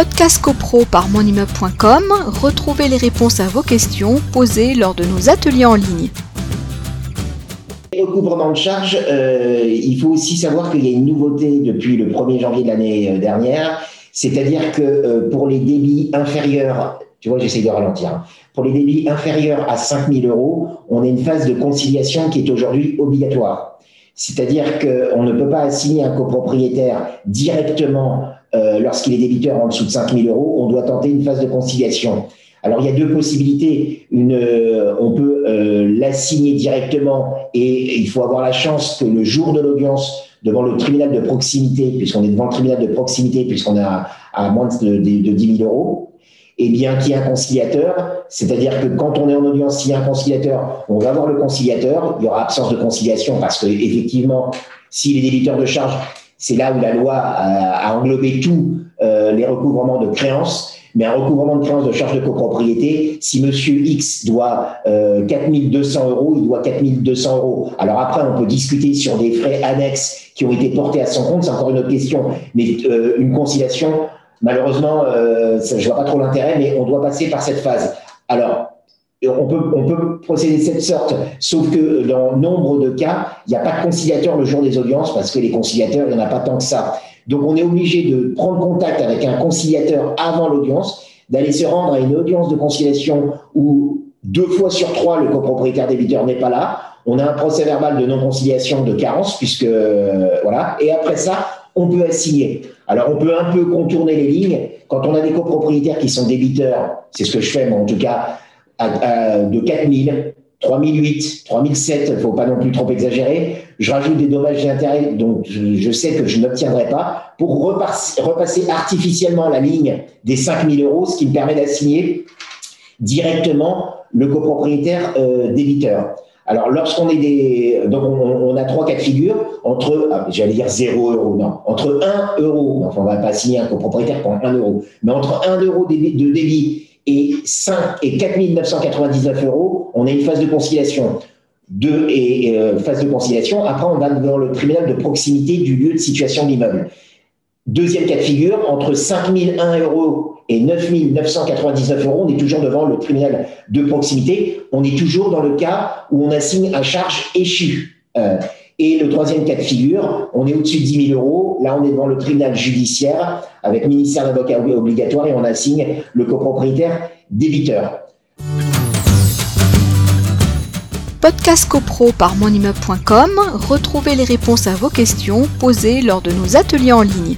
Podcast CoPro par monimmeuble.com, retrouvez les réponses à vos questions posées lors de nos ateliers en ligne. Recouvrement de charges, euh, il faut aussi savoir qu'il y a une nouveauté depuis le 1er janvier de l'année euh, dernière, c'est-à-dire que euh, pour les débits inférieurs, tu vois, j'essaie de ralentir, hein, pour les débits inférieurs à 5000 euros, on a une phase de conciliation qui est aujourd'hui obligatoire. C'est-à-dire qu'on ne peut pas assigner un copropriétaire directement euh, lorsqu'il est débiteur en dessous de 5 000 euros, on doit tenter une phase de conciliation. Alors il y a deux possibilités. Une, euh, on peut euh, l'assigner directement et il faut avoir la chance que le jour de l'audience devant le tribunal de proximité, puisqu'on est devant le tribunal de proximité, puisqu'on est à, moins de, de, 10 000 euros, eh bien qu'il y ait un conciliateur, c'est-à-dire que quand on est en audience, s'il y a un conciliateur, on va voir le conciliateur, il y aura absence de conciliation parce que effectivement, s'il est débiteur de charge, c'est là où la loi a, englobé tous euh, les recouvrements de créances. Mais un recouvrement de créances de charges de copropriété, si Monsieur X doit euh, 4200 euros, il doit 4200 euros. Alors après, on peut discuter sur des frais annexes qui ont été portés à son compte, c'est encore une autre question. Mais euh, une conciliation, malheureusement, euh, je vois pas trop l'intérêt, mais on doit passer par cette phase. Alors, on peut, on peut procéder de cette sorte, sauf que dans nombre de cas, il n'y a pas de conciliateur le jour des audiences parce que les conciliateurs, il n'y en a pas tant que ça. Donc, on est obligé de prendre contact avec un conciliateur avant l'audience, d'aller se rendre à une audience de conciliation où deux fois sur trois, le copropriétaire débiteur n'est pas là. On a un procès verbal de non-conciliation de carence, puisque, voilà. Et après ça, on peut assigner. Alors, on peut un peu contourner les lignes. Quand on a des copropriétaires qui sont débiteurs, c'est ce que je fais, mais en tout cas, de 4000, 3008, 3007, il ne faut pas non plus trop exagérer. Je rajoute des dommages et intérêts dont je, sais que je n'obtiendrai pas pour repasser, artificiellement la ligne des 5000 euros, ce qui me permet d'assigner directement le copropriétaire euh, débiteur. Alors, lorsqu'on est des. Donc, on, a trois cas de figure entre, ah, j'allais dire 0 euros, non, entre 1 euro, enfin, on ne va pas signer un copropriétaire pour 1 euro, mais entre 1 euro de débit et 5 et 4 999 euros, on a une phase de conciliation. Deux et, euh, phase de conciliation. Après, on va dans le tribunal de proximité du lieu de situation de l'immeuble. Deuxième cas de figure, entre 5 001 euros et 9 999 euros, on est toujours devant le tribunal de proximité. On est toujours dans le cas où on assigne à charge échue. Euh, et le troisième cas de figure, on est au-dessus de 10 000 euros. Là, on est devant le tribunal judiciaire avec ministère d'avocat obligatoire et on assigne le copropriétaire débiteur. Podcast CoPro par monimmeuble.com, retrouvez les réponses à vos questions posées lors de nos ateliers en ligne.